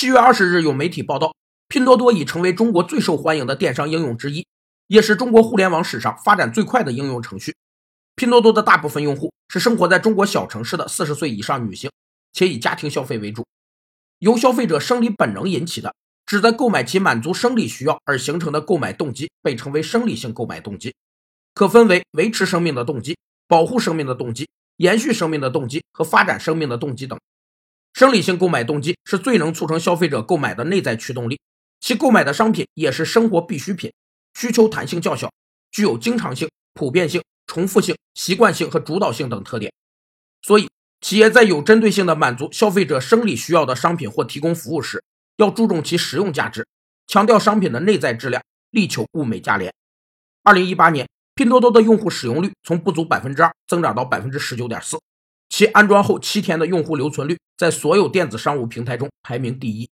七月二十日，有媒体报道，拼多多已成为中国最受欢迎的电商应用之一，也是中国互联网史上发展最快的应用程序。拼多多的大部分用户是生活在中国小城市的四十岁以上女性，且以家庭消费为主。由消费者生理本能引起的，旨在购买其满足生理需要而形成的购买动机，被称为生理性购买动机，可分为维持生命的动机、保护生命的动机、延续生命的动机和发展生命的动机等。生理性购买动机是最能促成消费者购买的内在驱动力，其购买的商品也是生活必需品，需求弹性较小，具有经常性、普遍性、重复性、习惯性和主导性等特点。所以，企业在有针对性的满足消费者生理需要的商品或提供服务时，要注重其实用价值，强调商品的内在质量，力求物美价廉。二零一八年，拼多多的用户使用率从不足百分之二增长到百分之十九点四。其安装后七天的用户留存率在所有电子商务平台中排名第一。